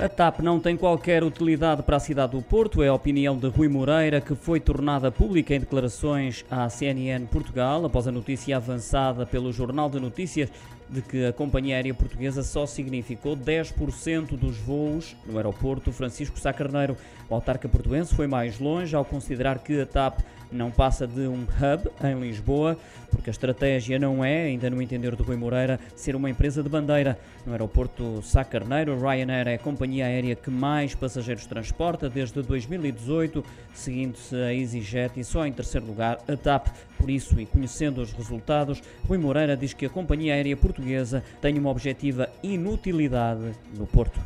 A TAP não tem qualquer utilidade para a cidade do Porto, é a opinião de Rui Moreira, que foi tornada pública em declarações à CNN Portugal, após a notícia avançada pelo Jornal de Notícias de que a companhia aérea portuguesa só significou 10% dos voos no aeroporto Francisco Sá Carneiro. O autarca portuense foi mais longe ao considerar que a TAP não passa de um hub em Lisboa, porque a estratégia não é, ainda no entender do Rui Moreira, ser uma empresa de bandeira. No aeroporto Sá Carneiro, Ryanair é a companhia aérea que mais passageiros transporta desde 2018, seguindo-se a EasyJet e só em terceiro lugar a TAP. Por isso, e conhecendo os resultados, Rui Moreira diz que a companhia aérea portuguesa tem uma objetiva inutilidade no Porto.